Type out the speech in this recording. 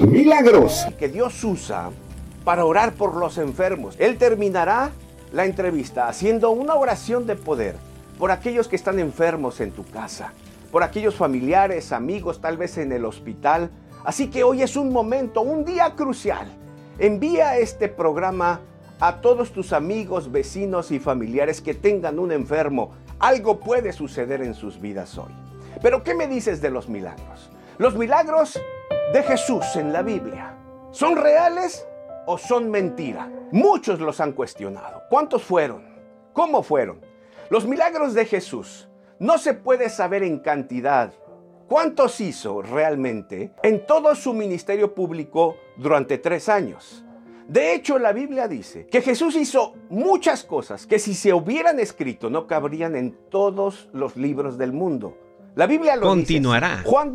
Milagros. Que Dios usa para orar por los enfermos. Él terminará la entrevista haciendo una oración de poder por aquellos que están enfermos en tu casa, por aquellos familiares, amigos, tal vez en el hospital. Así que hoy es un momento, un día crucial. Envía este programa a todos tus amigos, vecinos y familiares que tengan un enfermo. Algo puede suceder en sus vidas hoy. Pero ¿qué me dices de los milagros? Los milagros de Jesús en la Biblia, ¿son reales o son mentira? Muchos los han cuestionado. ¿Cuántos fueron? ¿Cómo fueron? Los milagros de Jesús no se puede saber en cantidad cuántos hizo realmente en todo su ministerio público durante tres años. De hecho, la Biblia dice que Jesús hizo muchas cosas que si se hubieran escrito no cabrían en todos los libros del mundo. La Biblia lo Continuará. dice. Juan